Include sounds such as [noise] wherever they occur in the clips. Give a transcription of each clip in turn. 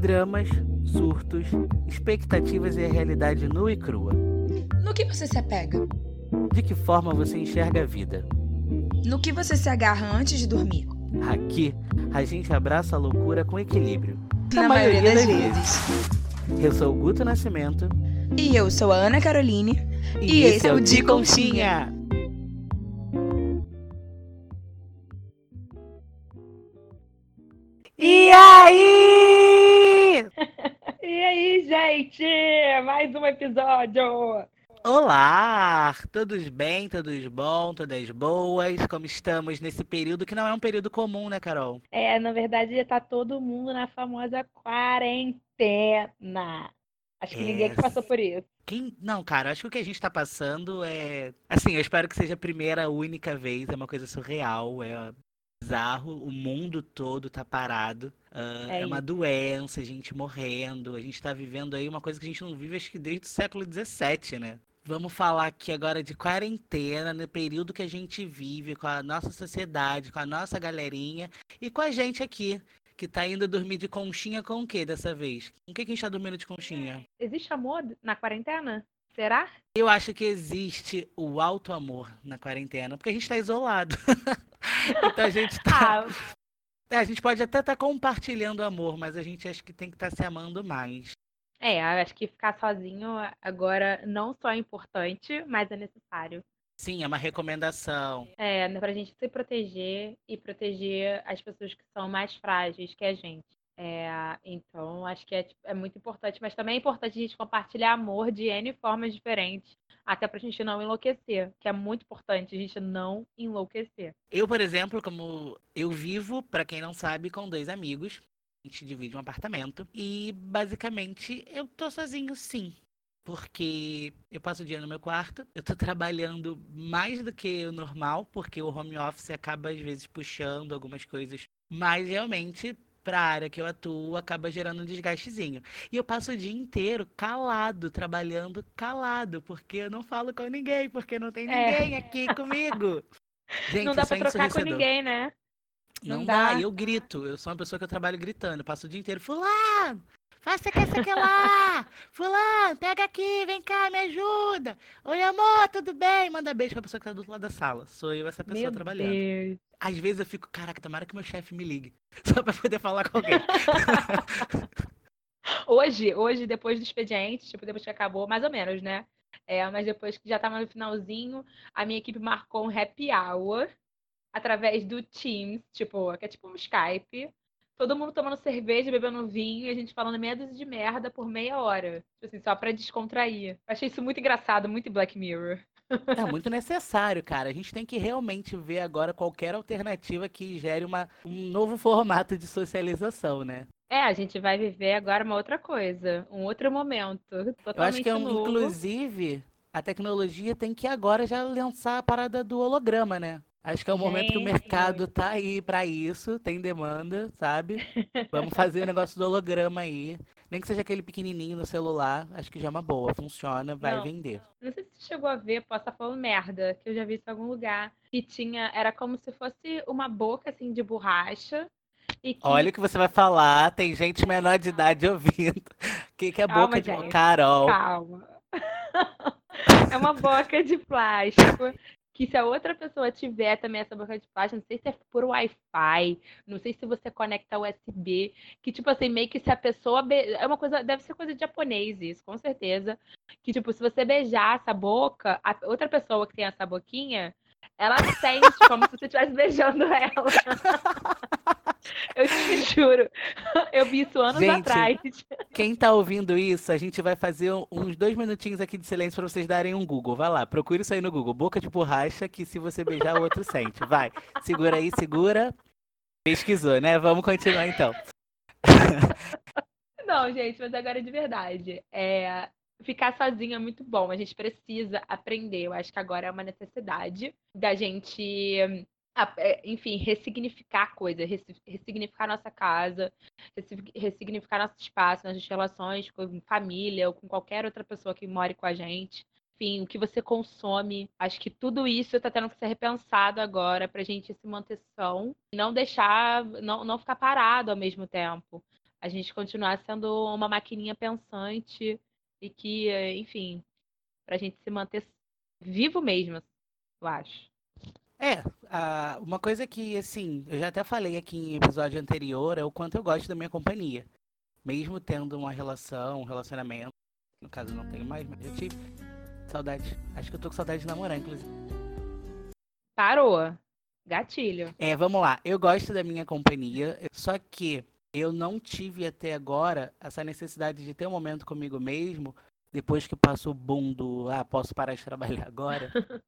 Dramas, surtos, expectativas e a realidade nua e crua. No que você se apega? De que forma você enxerga a vida? No que você se agarra antes de dormir? Aqui, a gente abraça a loucura com equilíbrio. Na, maioria, das, vezes. Eu sou o Guto Nascimento. E eu sou a Ana Caroline. E, esse é o De Conchinha. E gente? Mais um episódio! Olá! Todos bem, todos bom, todas boas? Como estamos nesse período que não é um período comum, né, Carol? É, na verdade, tá todo mundo na famosa quarentena. Acho que ninguém É. que passou por isso. Quem... Não, cara, acho que o que a gente tá passando é. Assim, eu espero que seja a primeira, única vez. É uma coisa surreal, é bizarro. O mundo todo tá parado. Ah, É é uma doença, gente morrendo. A gente tá vivendo aí uma coisa que a gente não vive, acho que desde o século XVII, né? Vamos falar aqui agora de quarentena, no período que a gente vive, com a nossa sociedade, com a nossa galerinha e com a gente aqui, que tá indo dormir de conchinha com o quê dessa vez? Com o que que a gente tá dormindo de conchinha? Existe amor na quarentena? Será? Eu acho que existe o alto amor na quarentena, porque a gente tá isolado. [laughs] então a gente tá. Ah, É, a gente pode até estar compartilhando amor, mas a gente acha que tem que estar se amando mais. é, acho que ficar sozinho agora não só é importante, mas é necessário. Sim, é uma recomendação. É, né, pra gente se proteger e proteger as pessoas que são mais frágeis que a gente. É, então, acho que é, tipo, é muito importante, mas também é importante a gente compartilhar amor de N formas diferentes, até pra gente não enlouquecer, que é muito importante a gente não enlouquecer. Eu, por exemplo, como eu vivo, pra quem não sabe, com dois amigos. A gente divide um apartamento. E basicamente eu tô sozinho, sim. Porque eu passo o dia no meu quarto, eu tô [laughs] trabalhando mais do que o normal, porque o home office acaba às vezes puxando algumas coisas, mas realmente pra área que eu atuo acaba gerando um desgastezinho. E eu passo o dia inteiro calado, trabalhando calado, porque eu não falo com ninguém, porque não tem É. ninguém aqui comigo. [laughs] Gente, não dá é trocar com ninguém, né? Não, Não dá. dá. eu grito. Eu sou uma pessoa que eu trabalho gritando. Eu passo o dia inteiro, fulano, faça que essa que lá. [laughs] Fulano, pega aqui, vem cá, me ajuda. Oi, amor, tudo bem? Manda beijo pra pessoa que tá do outro lado da sala. Sou eu, essa pessoa Meu trabalhando. Deus. Às vezes eu fico, caraca, tomara que meu chefe me ligue. [laughs] Só pra poder falar com alguém. [laughs] Hoje, hoje, depois do expediente, tipo, depois que acabou, mais ou menos, né? É, mas depois que já tava no finalzinho, a minha equipe marcou um happy hour através do Teams, tipo, que é tipo um Skype. Todo mundo tomando cerveja, bebendo vinho e a gente falando meia dúzia de merda por meia hora. Tipo assim, só pra descontrair. Achei isso muito engraçado, muito Black Mirror. É muito necessário, cara. A gente tem que realmente ver agora qualquer alternativa que gere uma, um novo formato de socialização, né? É, a gente vai viver agora uma outra coisa, um outro momento, Eu totalmente acho que, é um- novo. inclusive, a tecnologia tem que agora já lançar a parada do holograma, né? Acho que é o momento que o Gente. mercado tá aí pra isso, tem demanda, sabe? Vamos [laughs] fazer o negócio do holograma aí. Nem que seja aquele pequenininho no celular, acho que já é uma boa, funciona, vai Não. vender. Não sei se você chegou a ver, posso estar falando merda, que eu já vi isso em algum lugar. Que tinha, era como se fosse uma boca assim de borracha. E que, Olha o que você vai falar, tem gente menor de idade ouvindo. O [laughs] que, que é Calma, boca de gente, Carol? calma. [laughs] É uma boca de plástico. Que se a outra pessoa tiver também essa boca de plástico, não sei se é por Wi-Fi, não sei se você conecta USB, que tipo assim, meio que se a pessoa be... é uma coisa, deve ser coisa de japonês isso, com certeza. Que tipo, se você beijar essa boca, a outra pessoa que tem essa boquinha, ela sente como se você estivesse beijando ela. Eu te juro. Eu vi isso anos Gente, atrás. Quem tá ouvindo isso, a gente vai fazer uns dois minutinhos aqui de silêncio pra vocês darem um Google. Vai lá, procure isso aí no Google. Boca de borracha, que se você beijar, o outro sente. Vai, segura aí, segura. Pesquisou, né? Vamos continuar então. Não, gente, mas agora de verdade. É, ficar sozinho é muito bom. A gente precisa aprender. Eu acho que agora é uma necessidade da gente, hum, a- é, enfim, ressignificar coisas, ressi- ressignificar nossa casa, ressi- ressignificar nosso espaço, nossas relações com família ou com qualquer outra pessoa que more com a gente. Enfim, o que você consome. Acho que tudo isso está tendo que ser repensado agora para a gente se manter são não deixar, não, não ficar parado ao mesmo tempo. a gente continuar sendo uma maquininha pensante e que, enfim, para a gente se manter vivo mesmo, eu acho. É, uma coisa que, assim, eu já até falei aqui em episódio anterior é o quanto eu gosto da minha companhia. Mesmo tendo uma relação, um relacionamento, no caso não tenho mais, mas eu tive saudade. Acho que eu tô com saudade de namorar, inclusive. Parou. Gatilho. É, vamos lá. Eu gosto da minha companhia, só que eu não tive até agora essa necessidade de ter um momento comigo mesmo, depois que passou o boom do ah, posso parar de trabalhar agora. [laughs]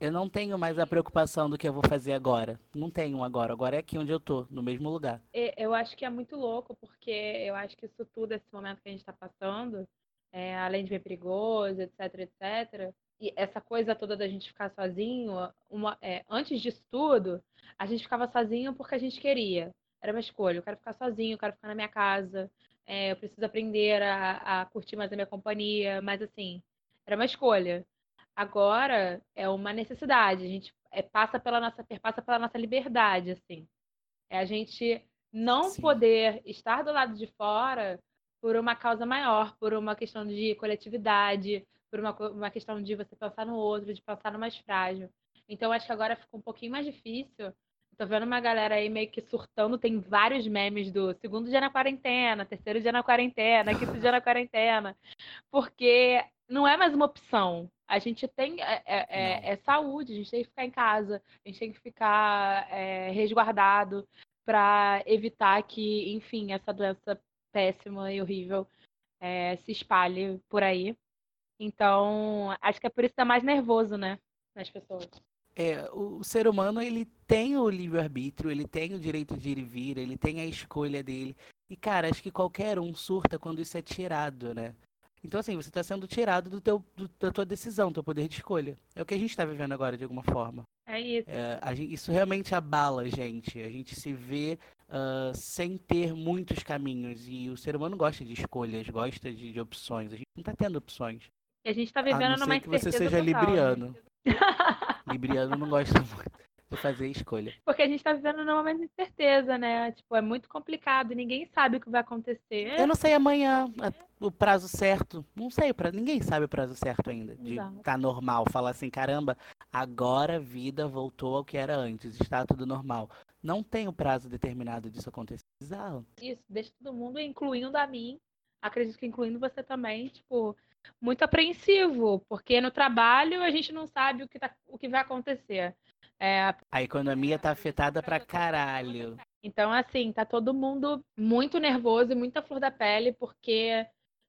eu não tenho mais a preocupação do que eu vou fazer agora. Não tenho agora. Agora é aqui onde eu tô, no mesmo lugar. Eu acho que é muito louco, porque eu acho que isso tudo, esse momento que a gente está passando, é, além de ver perigoso, etc, etc, e essa coisa toda da gente ficar sozinho, uma, é, antes disso tudo, a gente ficava sozinho porque a gente queria. Era uma escolha. Eu quero ficar sozinho, eu quero ficar na minha casa, é, eu preciso aprender a, a curtir mais a minha companhia, mas assim, era uma escolha. Agora é uma necessidade. A gente é, passa pela nossa, passa pela nossa liberdade, assim. É a gente não Sim. poder estar do lado de fora por uma causa maior, por uma questão de coletividade, por uma, uma questão de você pensar no outro, de pensar no mais frágil. Então, acho que agora ficou um pouquinho mais difícil. Tô vendo uma galera aí meio que surtando, tem vários memes do segundo dia na quarentena, terceiro dia na quarentena, quinto dia na quarentena, porque não é mais uma opção. A gente tem é, é, é, é saúde, a gente tem que ficar em casa, a gente tem que ficar é, resguardado para evitar que, enfim, essa doença péssima e horrível é, se espalhe por aí. Então, acho que é por isso que tá mais nervoso, né? Nas pessoas. É, o ser humano, ele tem o livre-arbítrio, ele tem o direito de ir e vir, ele tem a escolha dele. E, cara, acho que qualquer um surta quando isso é tirado, né? Então, assim, você está sendo tirado do teu, do, da tua decisão, do teu poder de escolha. É o que a gente está vivendo agora, de alguma forma. É isso. É, gente, isso realmente abala a gente. A gente se vê uh, sem ter muitos caminhos. E o ser humano gosta de escolhas, gosta de, de opções. A gente não está tendo opções. E a gente está vivendo a não numa que você seja total, né? libriano. Né? [laughs] libriano não gosta muito de fazer escolha. Porque a gente está vivendo num momento de incerteza, né? Tipo, é muito complicado, ninguém sabe o que vai acontecer. Eu não sei amanhã o prazo certo. Não sei, pra, ninguém sabe o prazo certo ainda. De estar tá normal. Falar assim, caramba, agora a vida voltou ao que era antes, está tudo normal. Não tem o prazo determinado disso acontecer. Bizarro. Isso, deixa todo mundo, incluindo a mim, acredito que incluindo você também, tipo, muito apreensivo, porque no trabalho a gente não sabe o que, tá, o que vai acontecer. É... A economia tá afetada pra caralho. Então, assim, tá todo mundo muito nervoso e muita flor da pele, porque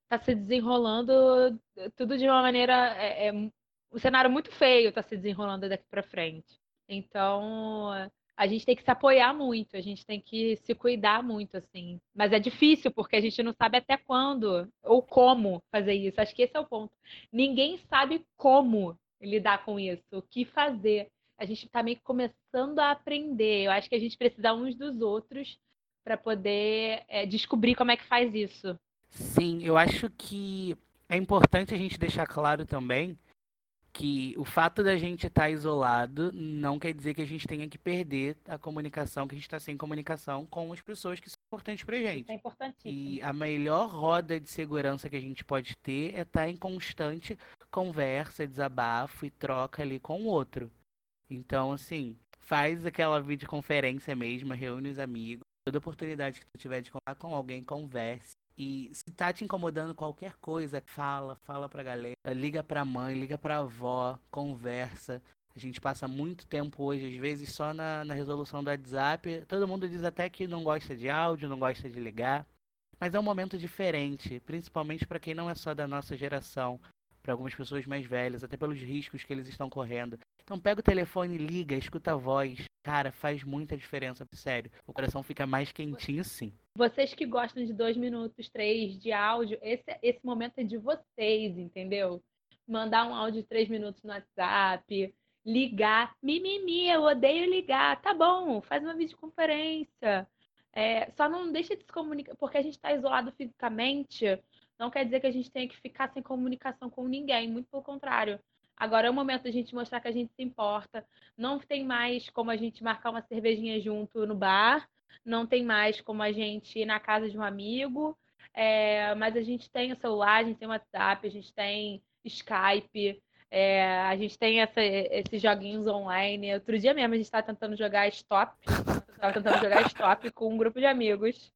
tá se desenrolando tudo de uma maneira. É, é, um cenário muito feio tá se desenrolando daqui para frente. Então, a gente tem que se apoiar muito, a gente tem que se cuidar muito, assim. Mas é difícil, porque a gente não sabe até quando ou como fazer isso. Acho que esse é o ponto. Ninguém sabe como lidar com isso, o que fazer. A gente está meio que começando a aprender. Eu acho que a gente precisa uns dos outros para poder é, descobrir como é que faz isso. Sim, eu acho que é importante a gente deixar claro também que o fato da gente estar tá isolado não quer dizer que a gente tenha que perder a comunicação, que a gente está sem comunicação com as pessoas que são importantes pra gente. É importantíssimo. E a melhor roda de segurança que a gente pode ter é estar tá em constante conversa, desabafo e troca ali com o outro. Então, assim, faz aquela videoconferência mesmo, reúne os amigos. Toda oportunidade que tu tiver de falar com alguém, converse. E se tá te incomodando qualquer coisa, fala, fala pra galera, liga pra mãe, liga pra avó, conversa. A gente passa muito tempo hoje, às vezes, só na, na resolução do WhatsApp. Todo mundo diz até que não gosta de áudio, não gosta de ligar. Mas é um momento diferente, principalmente para quem não é só da nossa geração, para algumas pessoas mais velhas, até pelos riscos que eles estão correndo. Então pega o telefone, liga, escuta a voz. Cara, faz muita diferença, sério. O coração fica mais quentinho sim. Vocês que gostam de dois minutos, três de áudio, esse, esse momento é de vocês, entendeu? Mandar um áudio de três minutos no WhatsApp, ligar. Mimimi, eu odeio ligar. Tá bom, faz uma videoconferência. É, só não deixa de se comunicar, porque a gente está isolado fisicamente, não quer dizer que a gente tenha que ficar sem comunicação com ninguém, muito pelo contrário. Agora é o momento da gente mostrar que a gente se importa. Não tem mais como a gente marcar uma cervejinha junto no bar, não tem mais como a gente ir na casa de um amigo, é, mas a gente tem o celular, a gente tem o WhatsApp, a gente tem Skype, é, a gente tem essa, esses joguinhos online. Outro dia mesmo a gente estava tentando jogar stop. Estava tentando jogar stop com um grupo de amigos.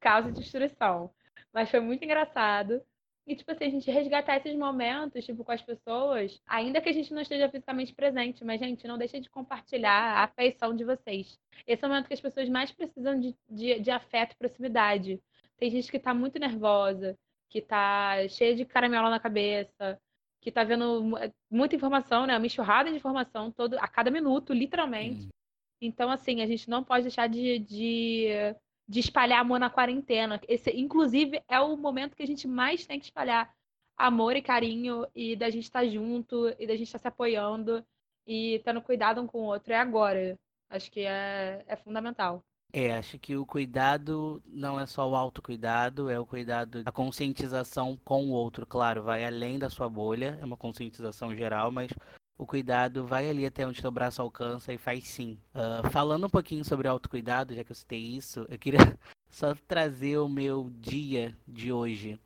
Causa de destruição. Mas foi muito engraçado. E, tipo assim, a gente resgatar esses momentos, tipo, com as pessoas, ainda que a gente não esteja fisicamente presente, mas, gente, não deixa de compartilhar a afeição de vocês. Esse é o momento que as pessoas mais precisam de, de, de afeto e proximidade. Tem gente que tá muito nervosa, que tá cheia de caramelo na cabeça, que tá vendo é, muita informação, né? Uma enxurrada de informação todo, a cada minuto, literalmente. Então, assim, a gente não pode deixar de, de, de espalhar amor na quarentena. Esse, inclusive, é o momento que a gente mais tem que espalhar amor e carinho e da gente estar tá junto e da gente estar tá se apoiando e tendo cuidado um com o outro. É agora. Acho que é, é fundamental. É, acho que o cuidado não é só o autocuidado, é o cuidado, a conscientização com o outro, claro, vai além da sua bolha, é uma conscientização geral, mas o cuidado vai ali até onde seu braço alcança e faz sim. Uh, falando um pouquinho sobre autocuidado, já que eu citei isso, eu queria [laughs] só trazer o meu dia de hoje.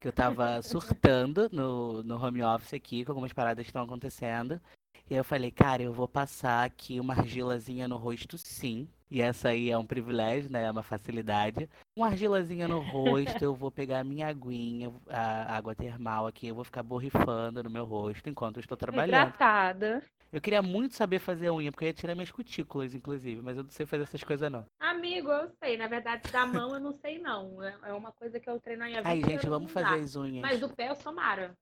Que eu tava [laughs] surtando no, no home office aqui, com algumas paradas que estão acontecendo. E aí eu falei, cara, eu vou passar aqui uma argilazinha no rosto, sim. E essa aí é um privilégio, né? É uma facilidade. Uma argilazinha no rosto, eu vou pegar a minha aguinha, a água termal aqui, eu vou ficar borrifando no meu rosto enquanto eu estou trabalhando. Hidratada. Eu queria muito saber fazer unha, porque eu ia tirar minhas cutículas, inclusive, mas eu não sei fazer essas coisas, não. Amigo, eu sei. Na verdade, da mão eu não sei, não. É, é uma coisa que eu treino na minha vida. Aí, gente, vamos fazer as unhas. Mas do pé eu sou Mara.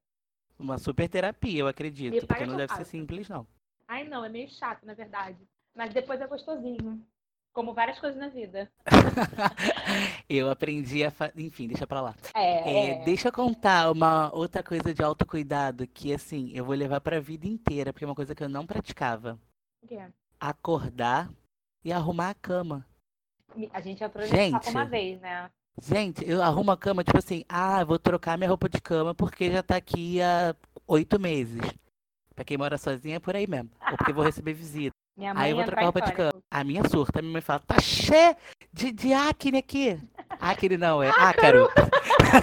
Uma super terapia, eu acredito. Porque não deve ser simples, não. Ai, não, é meio chato, na verdade. Mas depois é gostosinho. Como várias coisas na vida. [laughs] eu aprendi a. Fa... Enfim, deixa pra lá. É, é, é, Deixa eu contar uma outra coisa de autocuidado que, assim, eu vou levar pra vida inteira, porque é uma coisa que eu não praticava. O quê? Acordar e arrumar a cama. A gente entrou nesse uma vez, né? Gente, eu arrumo a cama, tipo assim, ah, vou trocar minha roupa de cama porque já tá aqui há oito meses. Pra quem mora sozinha é por aí mesmo. Ou porque vou receber visita. aí eu vou trocar roupa de cama. A minha surta, a minha mãe fala, tá cheio de, de acne aqui. Acne não, é ácaro.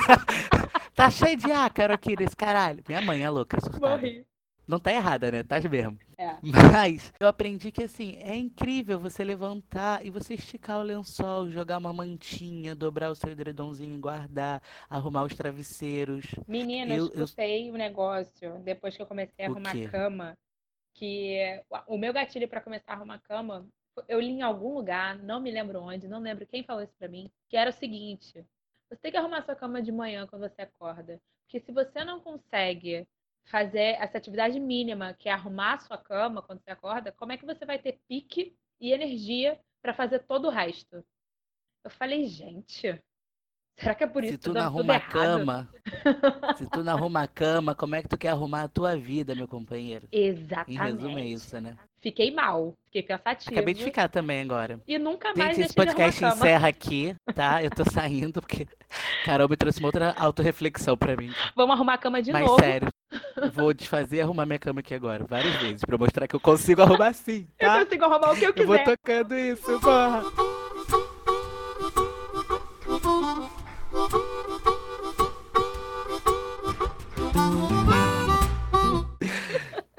[laughs] tá cheio de ácaro aqui nesse caralho. Minha mãe é louca, surtada. Morri. Não tá errada, né? Tá mesmo. É. Mas eu aprendi que assim, é incrível você levantar e você esticar o lençol, jogar uma mantinha, dobrar o seu edredomzinho guardar, arrumar os travesseiros. Menina, eu, escutei o um negócio depois que eu comecei a arrumar a cama, que o meu gatilho para começar a arrumar a cama, eu li em algum lugar, não me lembro onde, não lembro quem falou isso para mim, que era o seguinte: você tem que arrumar sua cama de manhã quando você acorda, porque se você não consegue fazer essa atividade mínima, que é arrumar a sua cama quando você acorda, como é que você vai ter pique e energia para fazer todo o resto? Eu falei, gente, será que é por isso se tu não arruma a cama, [laughs] se tu não arruma a cama, como é que tu quer arrumar a tua vida, meu companheiro? Exatamente. Em resumo é isso, né? Fiquei mal, fiquei pensativa. Acabei de ficar também agora. E nunca mais Gente, esse podcast encerra [laughs] aqui, tá? Eu tô saindo porque [laughs] Carol me trouxe uma outra autorreflexão pra mim. Vamos arrumar a cama de Mas, novo. Mas sério, vou desfazer e arrumar minha cama aqui agora, várias vezes, pra mostrar que eu consigo arrumar sim, [laughs] tá? Eu consigo arrumar o que eu quiser. Eu vou tocando isso, porra.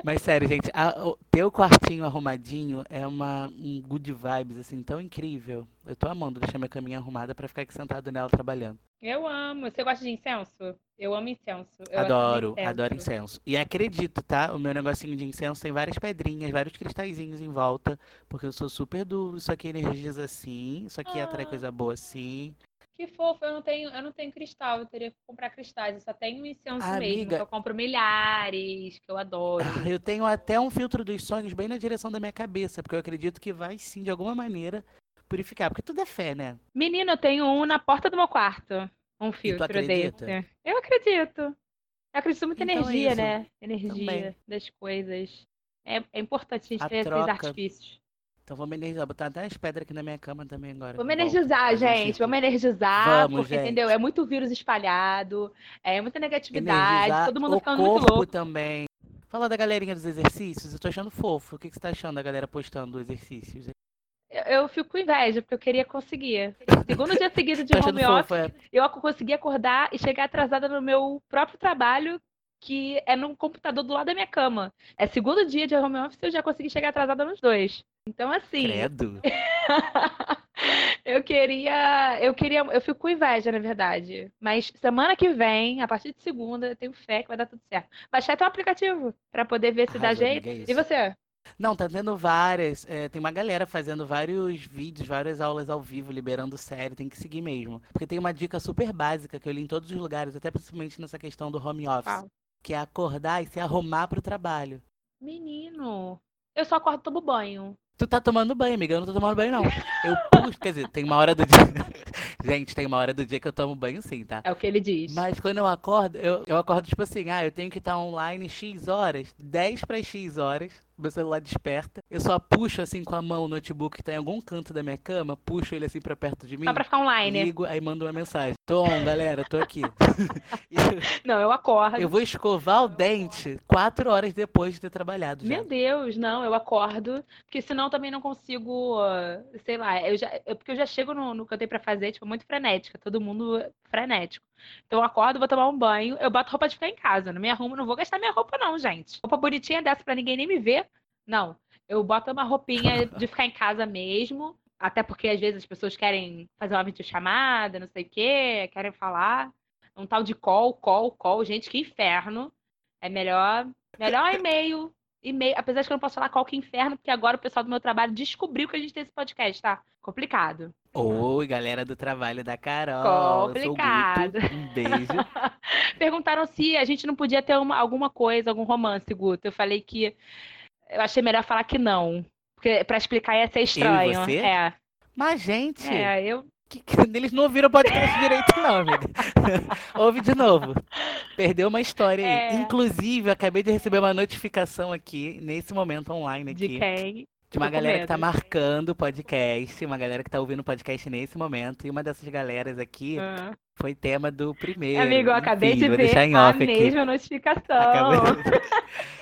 Mas sério, gente, a, o, ter o quartinho arrumadinho é uma um good vibes, assim, tão incrível. Eu tô amando deixar minha caminha arrumada para ficar aqui sentado nela trabalhando. Eu amo. Você gosta de incenso? Eu amo incenso. Eu adoro, incenso. adoro incenso. E acredito, tá? O meu negocinho de incenso tem várias pedrinhas, vários cristalzinhos em volta, porque eu sou super do isso aqui energiza assim, isso aqui ah. atrai coisa boa assim. Que fofo, eu não tenho, eu não tenho cristal, eu teria que comprar cristais. Eu só tenho incenso Amiga, mesmo, que eu compro milhares, que eu adoro. [laughs] Eu tenho até um filtro dos sonhos bem na direção da minha cabeça, porque eu acredito que vai sim, de alguma maneira, purificar. Porque tudo é fé, né? Menino, eu tenho um na porta do meu quarto. Um filtro desse. Eu acredito. Eu acredito muito então é energia, é né? Energia Também. das coisas. É, é importante a gente a ter troca... esses artifícios. Então vamos energizar, botar até as pedras aqui na minha cama também agora. Vamos energizar, gente. Vamos energizar, vamos, porque, gente. entendeu? É muito vírus espalhado, é muita negatividade, energizar todo mundo ficando muito louco. também. Fala da galerinha dos exercícios, eu tô achando fofo. O que, que você tá achando da galera postando exercícios? Eu, eu fico com inveja, porque eu queria conseguir. Segundo dia seguido [laughs] de home office, fofo, é. eu consegui acordar e chegar atrasada no meu próprio trabalho, que é no computador do lado da minha cama. É segundo dia de home office, eu já consegui chegar atrasada nos dois. Então, assim, Credo. [laughs] eu queria, eu queria, eu fico com inveja, na verdade. Mas semana que vem, a partir de segunda, eu tenho fé que vai dar tudo certo. Baixar teu aplicativo pra poder ver se dá jeito. é E você? Não, tá tendo várias. é, tem uma galera fazendo vários vídeos, várias aulas ao vivo, liberando série. Tem que seguir mesmo. Porque tem uma dica super básica que eu li em todos os lugares, até principalmente nessa questão do home office? Que é acordar e se arrumar pro trabalho. Menino, eu só acordo e tomo banho. Tu tá tomando banho, amiga. Eu não tô tomando banho, não. Eu puxo, quer dizer, tem uma hora do dia. [laughs] Gente, tem uma hora do dia que eu tomo banho sim, tá? É o que ele diz. Mas quando eu acordo, eu, eu acordo tipo assim, ah, eu tenho que estar online X horas, 10 para X horas, meu celular desperta, eu só puxo assim com a mão o notebook que tá em algum canto da minha cama, puxo ele assim pra perto de mim, Só pra ficar online. ligo, aí mando uma mensagem. Tô on, galera, tô aqui. [laughs] Não, eu acordo. eu vou escovar o dente 4 horas depois de ter trabalhado já. Meu Deus, não, eu acordo, porque senão também não consigo, sei lá, eu já, eu- porque eu já chego no, no que eu tenho pra fazer, tipo, muito frenética, todo mundo frenético. Então eu acordo, vou tomar um banho, eu boto roupa de ficar em casa, não me arrumo, não vou gastar minha roupa não, gente. Roupa bonitinha dessa pra ninguém nem me ver, não. Eu boto uma roupinha [laughs] de ficar em casa mesmo, até porque às vezes as pessoas querem fazer uma videochamada, não sei o quê, querem falar. Um tal de call, call, call, gente, que inferno. É melhor, melhor e-mail, e-mail, apesar de que eu não posso falar qual que inferno, porque agora o pessoal do meu trabalho descobriu que a gente tem esse podcast, tá? Complicado. Oi, galera do trabalho da Carol. Eu Complicado. Guto. Um beijo. [laughs] Perguntaram se a gente não podia ter uma- alguma coisa, algum romance, Guto. Eu falei que eu achei melhor falar que não. Porque pra explicar ia ser estranho. você? É, Mas, gente, é, eu. que- que- [laughs] eles não ouviram o podcast direito, não, amiga. [laughs] Ouve de novo. Perdeu uma história aí. É. Inclusive, eu acabei de receber uma notificação aqui, nesse momento online De aqui, quem? De uma galera que tá medo. marcando o podcast, uma galera que tá ouvindo o podcast nesse momento. E uma dessas galeras aqui Ah. foi tema do primeiro. Amigo, eu acabei Enfim, de ver deixar em a mesma notificação.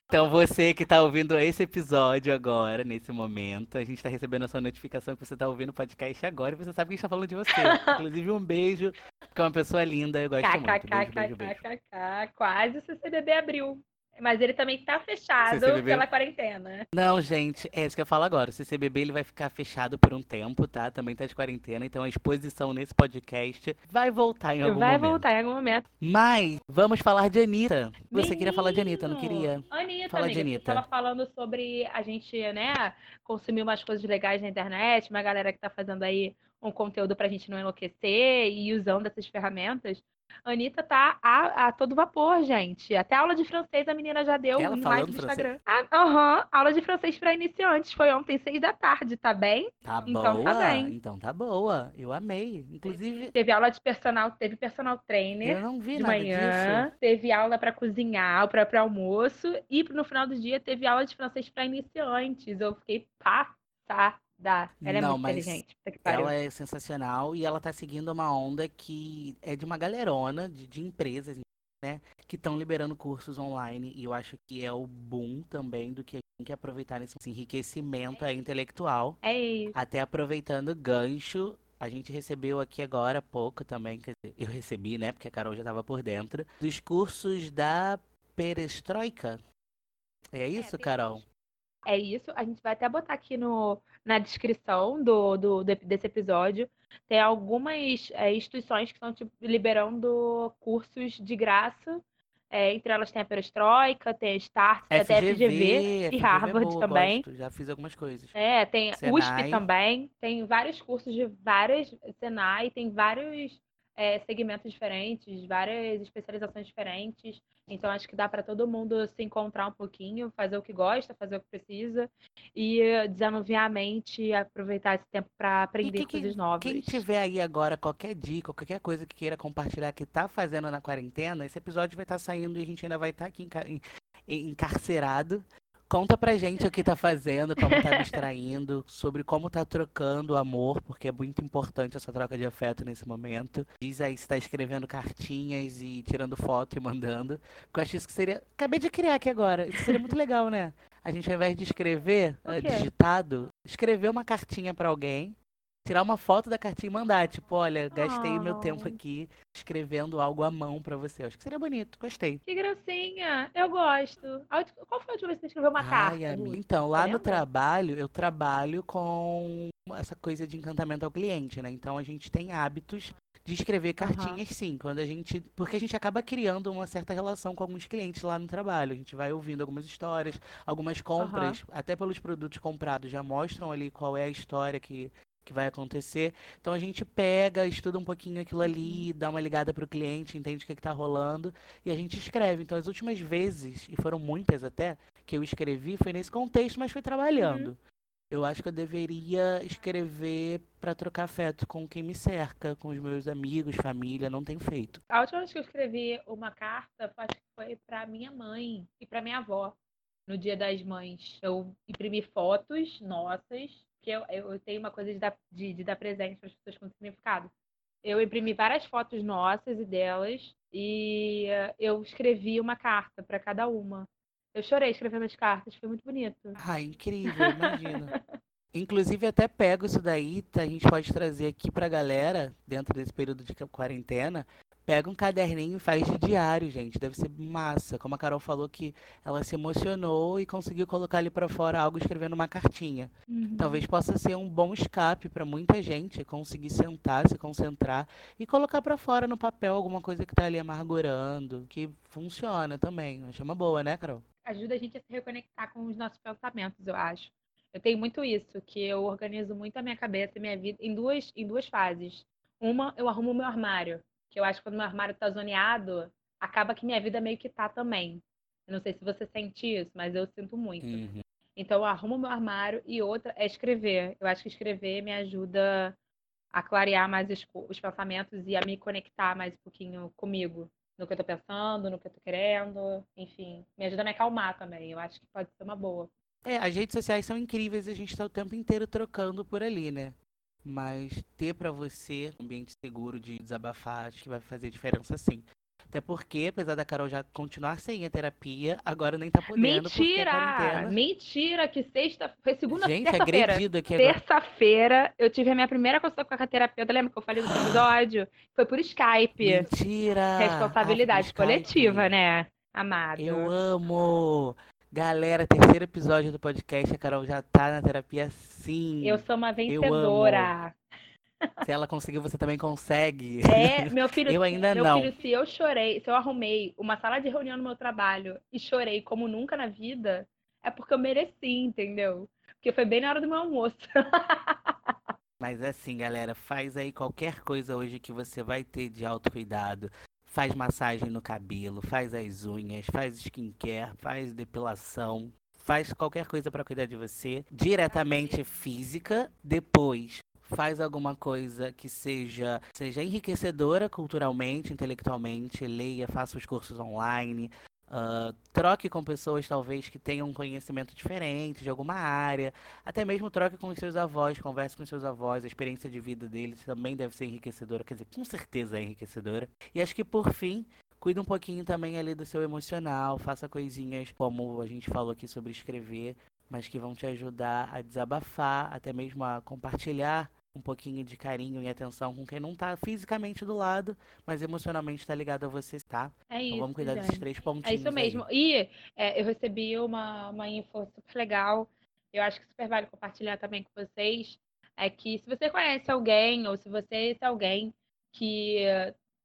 Então, você que tá ouvindo esse episódio agora, nesse momento, a gente tá recebendo a sua notificação que você tá ouvindo o podcast agora e você sabe que a gente tá falando de você. Inclusive, um beijo, porque é uma pessoa linda, eu gosto muito. Beijo, beijo, beijo. KKKKK, quase o CCBB abriu. Mas ele também tá fechado CCBB? pela quarentena. Não, gente, é isso que eu falo agora. O CCBB ele vai ficar fechado por um tempo, tá? Também tá de quarentena, então a exposição nesse podcast vai voltar em algum Vai momento. voltar em algum momento. Mas vamos falar de Anitta. Você queria falar de Anitta, não Menino! queria? Anitta, Fala de amiga, você Anitta. tava falando sobre a gente, né, consumir umas coisas legais na internet, uma galera que tá fazendo aí um conteúdo pra gente não enlouquecer e usando essas ferramentas. Anitta tá a, a todo vapor, gente. Até aula de francês a menina já deu Ela falando live no? Instagram. Ah, Aham, aula de francês pra iniciantes. Foi ontem, seis da tarde, tá bem? Tá Então tá boa? bem. Então tá boa. Eu amei. Inclusive, Teve aula de personal, teve personal trainer. eu não vi de manhã, disso. teve aula para cozinhar, o próprio almoço, e no final do dia teve aula de francês para iniciantes. Eu fiquei passada. Ela é Não, muito mas inteligente. Ela é sensacional e ela tá seguindo uma onda que é de uma galerona de, de empresas, né? Que estão liberando cursos online. E eu acho que é o boom também do que a gente tem que aproveitar nesse enriquecimento aí intelectual. É isso. Até aproveitando o gancho, a gente recebeu aqui agora há pouco também, quer dizer, eu recebi, né? Porque a Carol já estava por dentro, dos cursos da Perestroika. É isso, Carol? É isso. A gente vai até botar aqui no, na descrição do, do, de- desse episódio. Tem algumas é, instituições que estão tipo, liberando cursos de graça. É, entre elas tem a Perestroika, tem a Start, tem até a FGV e FGV é Harvard boa, também. gosto, já fiz algumas coisas. É, tem Senai. USP também, tem vários cursos de várias, Senai, tem vários é, segmentos diferentes, várias especializações diferentes. Então, acho que dá para todo mundo se encontrar um pouquinho, fazer o que gosta, fazer o que precisa e desanuviar a mente e aproveitar esse tempo para aprender coisas novas. Quem tiver aí agora qualquer dica, qualquer coisa que queira compartilhar que tá fazendo na quarentena, esse episódio vai estar saindo e a gente ainda vai estar aqui en- en- encarcerado Conta pra gente o que tá fazendo, como tá distraindo, sobre como tá trocando o amor, porque é muito importante essa troca de afeto nesse momento. Diz aí se tá escrevendo cartinhas e tirando foto e mandando. Porque eu acho isso que seria. Acabei de criar aqui agora. Isso seria muito legal, né? A gente, ao invés de escrever uh, digitado, escrever uma cartinha para alguém tirar uma foto da cartinha e mandar. Tipo, olha, gastei oh. meu tempo aqui escrevendo algo à mão para você. Acho que seria bonito, gostei. Que gracinha, eu gosto. Qual foi a última vez que você escreveu uma Ai, carta? Amiga, então, lá no trabalho, eu trabalho com essa coisa de encantamento ao cliente, né? Então a gente tem hábitos de escrever cartinhas, uhum. sim, quando a gente. Porque a gente acaba criando uma certa relação com alguns clientes lá no trabalho. A gente vai ouvindo algumas histórias, algumas compras, uhum. até pelos produtos comprados, já mostram ali qual é a história que que vai acontecer. Então a gente pega, estuda um pouquinho aquilo ali, dá uma ligada para o cliente, entende o que está rolando e a gente escreve. Então as últimas vezes, e foram muitas até, que eu escrevi foi nesse contexto, mas foi trabalhando. Uhum. Eu acho que eu deveria escrever para trocar afeto com quem me cerca, com os meus amigos, família, não tenho feito. A última vez que eu escrevi uma carta, acho que foi para minha mãe e para minha avó, no Dia das Mães. Eu imprimi fotos nossas que eu, eu tenho uma coisa de dar, de, de dar presente para as pessoas com significado. Eu imprimi várias fotos nossas e delas e eu escrevi uma carta para cada uma. Eu chorei escrevendo as cartas, foi muito bonito. Ah, incrível, [laughs] imagina. Inclusive, até pego isso daí, tá? a gente pode trazer aqui pra galera, dentro desse período de quarentena, Pega um caderninho e faz de diário, gente. Deve ser massa. Como a Carol falou que ela se emocionou e conseguiu colocar ali para fora algo escrevendo uma cartinha. Uhum. Talvez possa ser um bom escape para muita gente conseguir sentar, se concentrar e colocar para fora no papel alguma coisa que tá ali amargurando, que funciona também. Acho uma boa, né, Carol? Ajuda a gente a se reconectar com os nossos pensamentos, eu acho. Eu tenho muito isso, que eu organizo muito a minha cabeça e minha vida em duas, em duas fases. Uma, eu arrumo o meu armário que eu acho que quando meu armário tá zoneado, acaba que minha vida meio que tá também. Eu não sei se você sente isso, mas eu sinto muito. Uhum. Então eu arrumo meu armário e outra é escrever. Eu acho que escrever me ajuda a clarear mais os, os pensamentos e a me conectar mais um pouquinho comigo. No que eu tô pensando, no que eu tô querendo, enfim. Me ajuda a me acalmar também. Eu acho que pode ser uma boa. É, as redes sociais são incríveis a gente tá o tempo inteiro trocando por ali, né? Mas ter para você um ambiente seguro de desabafar, acho que vai fazer diferença sim. Até porque, apesar da Carol já continuar sem a terapia, agora nem tá podendo. Mentira! Mentira, que sexta. Foi segunda Gente, terça-feira. agredido aqui Terça-feira, eu tive a minha primeira consulta com a terapeuta. Lembra que eu falei no episódio? Foi por Skype. Mentira! Responsabilidade coletiva, Skype. né? Amado. Eu amo! Galera, terceiro episódio do podcast, a Carol já tá na terapia sim. Eu sou uma vencedora. Se ela conseguiu, você também consegue. É, [laughs] meu filho. eu ainda meu não. Filho, se eu chorei, se eu arrumei uma sala de reunião no meu trabalho e chorei como nunca na vida, é porque eu mereci, entendeu? Porque foi bem na hora do meu almoço. [laughs] Mas assim, galera, faz aí qualquer coisa hoje que você vai ter de autocuidado faz massagem no cabelo, faz as unhas, faz skincare, faz depilação, faz qualquer coisa para cuidar de você, diretamente física, depois faz alguma coisa que seja seja enriquecedora culturalmente, intelectualmente, leia, faça os cursos online, Uh, troque com pessoas talvez que tenham um conhecimento diferente de alguma área, até mesmo troque com os seus avós, converse com os seus avós, a experiência de vida deles também deve ser enriquecedora, quer dizer, com certeza é enriquecedora. E acho que por fim, cuida um pouquinho também ali do seu emocional, faça coisinhas como a gente falou aqui sobre escrever, mas que vão te ajudar a desabafar, até mesmo a compartilhar um pouquinho de carinho e atenção com quem não tá fisicamente do lado, mas emocionalmente tá ligado a você, tá? É isso. Então vamos cuidar desses três pontinhos. É isso mesmo. Aí. E é, eu recebi uma, uma info super legal. Eu acho que super vale compartilhar também com vocês. É que se você conhece alguém, ou se você é alguém que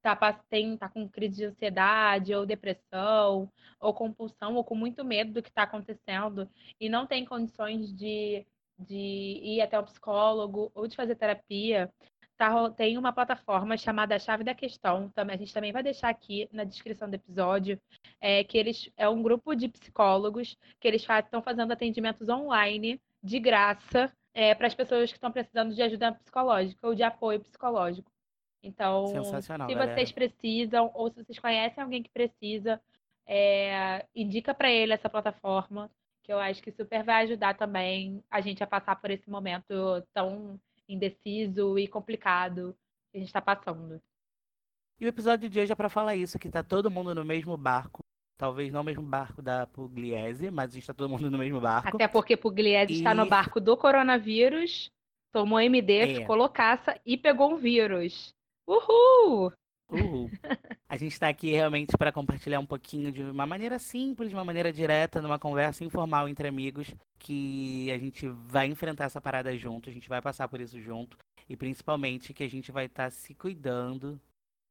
tá, tem, tá com crise de ansiedade, ou depressão, ou compulsão, ou com muito medo do que está acontecendo, e não tem condições de de ir até o psicólogo ou de fazer terapia, tá, tem uma plataforma chamada Chave da Questão. Também, a gente também vai deixar aqui na descrição do episódio, é, que eles é um grupo de psicólogos que eles estão fazendo atendimentos online de graça é, para as pessoas que estão precisando de ajuda psicológica ou de apoio psicológico. Então, se galera. vocês precisam ou se vocês conhecem alguém que precisa, é, indica para ele essa plataforma que eu acho que super vai ajudar também a gente a passar por esse momento tão indeciso e complicado que a gente está passando. E o episódio de hoje é para falar isso, que tá todo mundo no mesmo barco. Talvez não o mesmo barco da Pugliese, mas a gente tá todo mundo no mesmo barco. Até porque Pugliese e... está no barco do coronavírus, tomou MD, é. ficou loucaça e pegou um vírus. Uhul! Uhul. [laughs] A gente está aqui realmente para compartilhar um pouquinho de uma maneira simples, de uma maneira direta, numa conversa informal entre amigos, que a gente vai enfrentar essa parada junto, a gente vai passar por isso junto, e principalmente que a gente vai estar tá se cuidando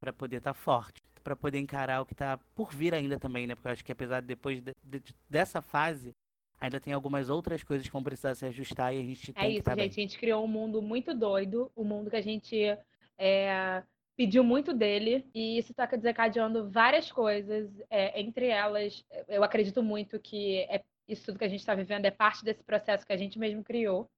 para poder estar tá forte, para poder encarar o que está por vir ainda também, né? Porque eu acho que apesar de depois de, de, dessa fase, ainda tem algumas outras coisas que vão precisar se ajustar e a gente é tem isso, que tá gente. Bem. A gente criou um mundo muito doido, um mundo que a gente é, pediu muito dele e isso está desencadeando várias coisas. É, entre elas, eu acredito muito que é, isso tudo que a gente está vivendo é parte desse processo que a gente mesmo criou.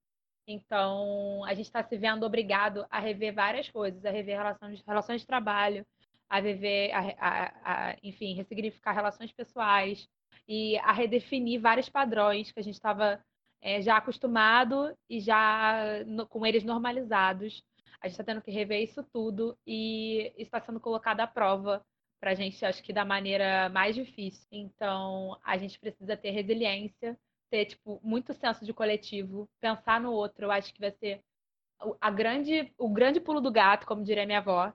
Então, a gente está se vendo obrigado a rever várias coisas, a rever relações, relações de trabalho, a rever, a, a, a, enfim, ressignificar relações pessoais e a redefinir vários padrões que a gente estava é, já acostumado e já no, com eles normalizados. A gente está tendo que rever isso tudo e está sendo colocado à prova para a gente, acho que da maneira mais difícil. Então, a gente precisa ter resiliência ter, tipo, muito senso de coletivo, pensar no outro, eu acho que vai ser a grande, o grande pulo do gato, como diria minha avó.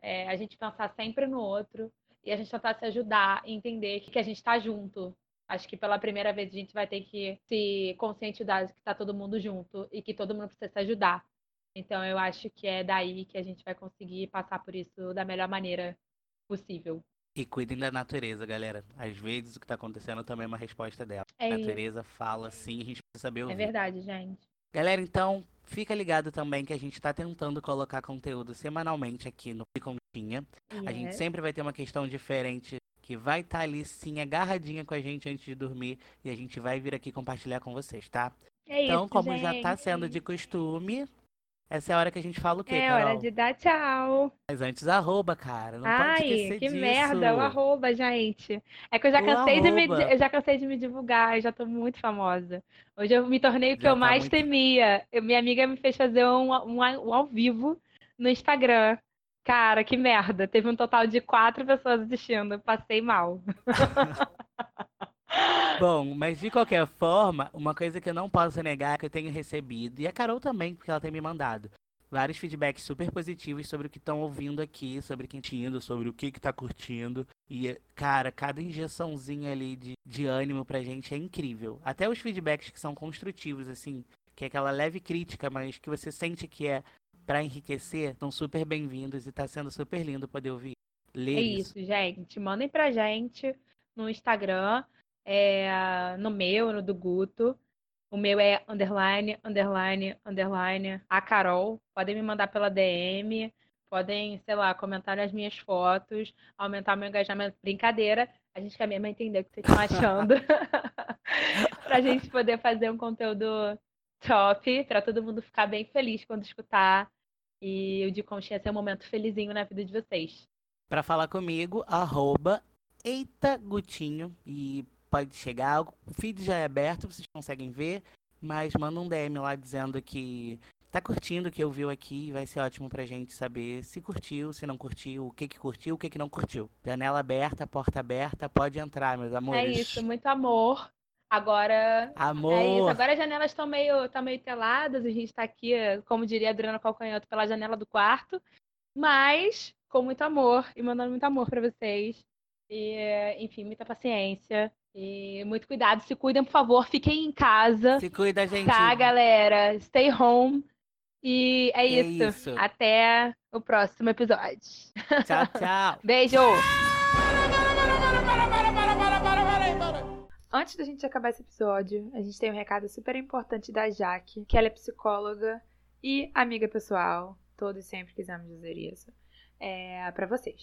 É, a gente pensar sempre no outro e a gente tentar se ajudar e entender que, que a gente está junto. Acho que pela primeira vez a gente vai ter que se conscientizar de que está todo mundo junto e que todo mundo precisa se ajudar. Então eu acho que é daí que a gente vai conseguir passar por isso da melhor maneira possível. E cuidem da natureza, galera. Às vezes o que está acontecendo também é uma resposta dela. É a natureza fala sim, a gente precisa saber é ouvir. É verdade, gente. Galera, então, fica ligado também que a gente está tentando colocar conteúdo semanalmente aqui no Picontinha. Yes. A gente sempre vai ter uma questão diferente que vai estar tá ali sim agarradinha com a gente antes de dormir e a gente vai vir aqui compartilhar com vocês, tá? É então, isso, como gente. já está sendo de costume, essa é a hora que a gente fala o quê, É Carol? hora de dar tchau. Mas antes, arroba, cara. Não Ai, pode esquecer que disso. merda, o arroba, gente. É que eu já O cansei de me, arroba. eu já cansei de me divulgar, eu já tô muito famosa. Hoje eu me tornei o que Já eu tá mais muito- temia. Eu- minha amiga me fez fazer um, um, um ao vivo no Instagram. Cara, que merda. Teve um total de quatro pessoas assistindo. Eu Passei mal. [laughs] Bom, mas de qualquer forma, uma coisa que eu não posso negar é que eu tenho recebido, e a Carol também, porque ela tem me mandado, vários feedbacks super positivos sobre o que estão ouvindo aqui, sobre quem tá indo, sobre o que que tá curtindo. E, cara, cada injeçãozinha ali de, de ânimo pra gente é incrível. Até os feedbacks que são construtivos, assim, que é aquela leve crítica, mas que você sente que é pra enriquecer, estão super bem-vindos e tá sendo super lindo poder ouvir. Ler É isso. isso, gente. Mandem pra gente no Instagram, é, no meu, no do Guto. O meu é underline, underline, underline, a Carol. Podem me mandar pela DM, podem, sei lá, comentar nas minhas fotos, aumentar meu engajamento. Brincadeira, a gente quer mesmo entender o que vocês estão achando. [laughs] pra gente poder fazer um conteúdo top, pra todo mundo ficar bem feliz quando escutar. E o de conchinha ser um momento felizinho na vida de vocês. Pra falar comigo, arroba Eita Gutinho. E pode chegar, o feed já é aberto, vocês conseguem ver. Mas manda um DM lá dizendo que tá curtindo o que ouviu aqui. Vai ser ótimo pra gente saber se curtiu, se não curtiu, o que que curtiu, o que que não curtiu. Janela aberta, porta aberta, pode entrar, meus É amores. isso, muito amor. Agora Amor. é isso. Agora as janelas estão meio, meio teladas, a gente está aqui, como diria a Adriana Calcanhoto, pela janela do quarto, mas com muito amor e mandando muito amor para vocês. E, enfim, muita paciência e muito cuidado. Se cuidem, por favor, fiquem em casa, Se cuida, gente. tá, galera? Stay home. E é É isso. isso. Até o próximo episódio. Tchau, [laughs] tchau. Beijo! Antes da gente acabar esse episódio, a gente tem um recado super importante da Jaque, que ela é psicóloga e amiga pessoal. Todos sempre quisemos dizer isso. É para vocês.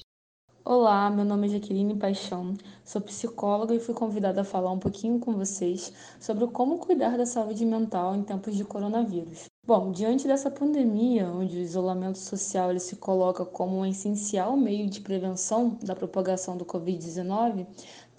Olá, meu nome é Jaqueline Paixão, sou psicóloga e fui convidada a falar um pouquinho com vocês sobre como cuidar da saúde mental em tempos de coronavírus. Bom, diante dessa pandemia, onde o isolamento social ele se coloca como um essencial meio de prevenção da propagação do Covid-19,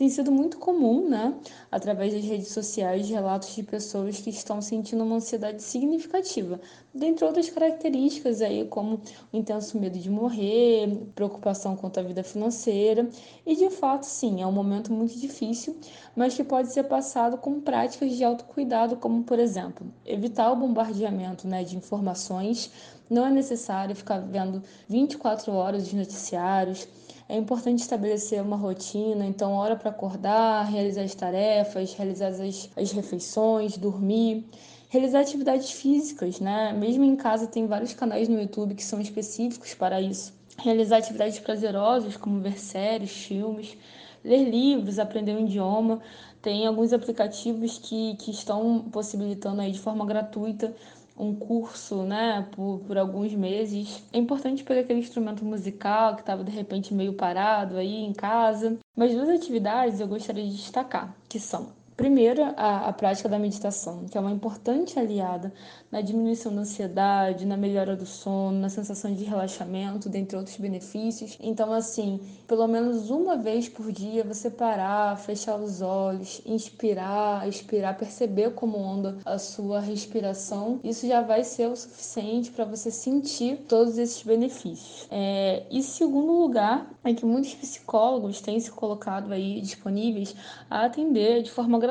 Tem sido muito comum, né, através das redes sociais, relatos de pessoas que estão sentindo uma ansiedade significativa, dentre outras características aí, como o intenso medo de morrer, preocupação quanto à vida financeira, e de fato, sim, é um momento muito difícil, mas que pode ser passado com práticas de autocuidado, como, por exemplo, evitar o bombardeamento né, de informações, não é necessário ficar vendo 24 horas os noticiários, é importante estabelecer uma rotina, então hora para acordar, realizar as tarefas, realizar as, as refeições, dormir, realizar atividades físicas, né? Mesmo em casa tem vários canais no YouTube que são específicos para isso. Realizar atividades prazerosas como ver séries, filmes, ler livros, aprender um idioma. Tem alguns aplicativos que, que estão possibilitando aí de forma gratuita um curso, né, por, por alguns meses. É importante pegar aquele instrumento musical que estava de repente meio parado aí em casa. Mas duas atividades eu gostaria de destacar, que são Primeiro, a, a, prática da meditação, que é uma importante aliada na diminuição da ansiedade, na melhora do sono, na sensação de relaxamento, dentre outros benefícios. Então, assim, pelo menos uma vez por dia você parar, fechar os olhos, inspirar, expirar, perceber como anda a sua respiração, isso já vai ser o suficiente para você sentir todos esses benefícios. É, e segundo lugar, é que muitos psicólogos têm se colocado aí disponíveis a atender de forma gratuita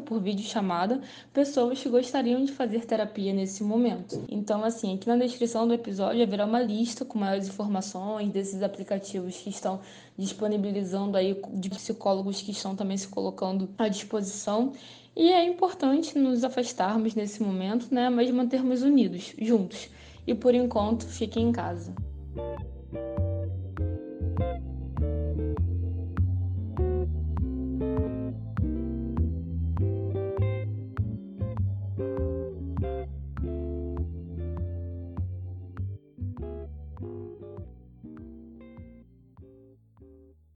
por videochamada pessoas que gostariam de fazer terapia nesse momento. Então, assim, aqui na descrição do episódio haverá uma lista com maiores informações desses aplicativos que estão disponibilizando aí de psicólogos que estão também se colocando à disposição. E é importante nos afastarmos nesse momento, né, mas mantermos unidos, juntos. E por enquanto, fiquem em casa.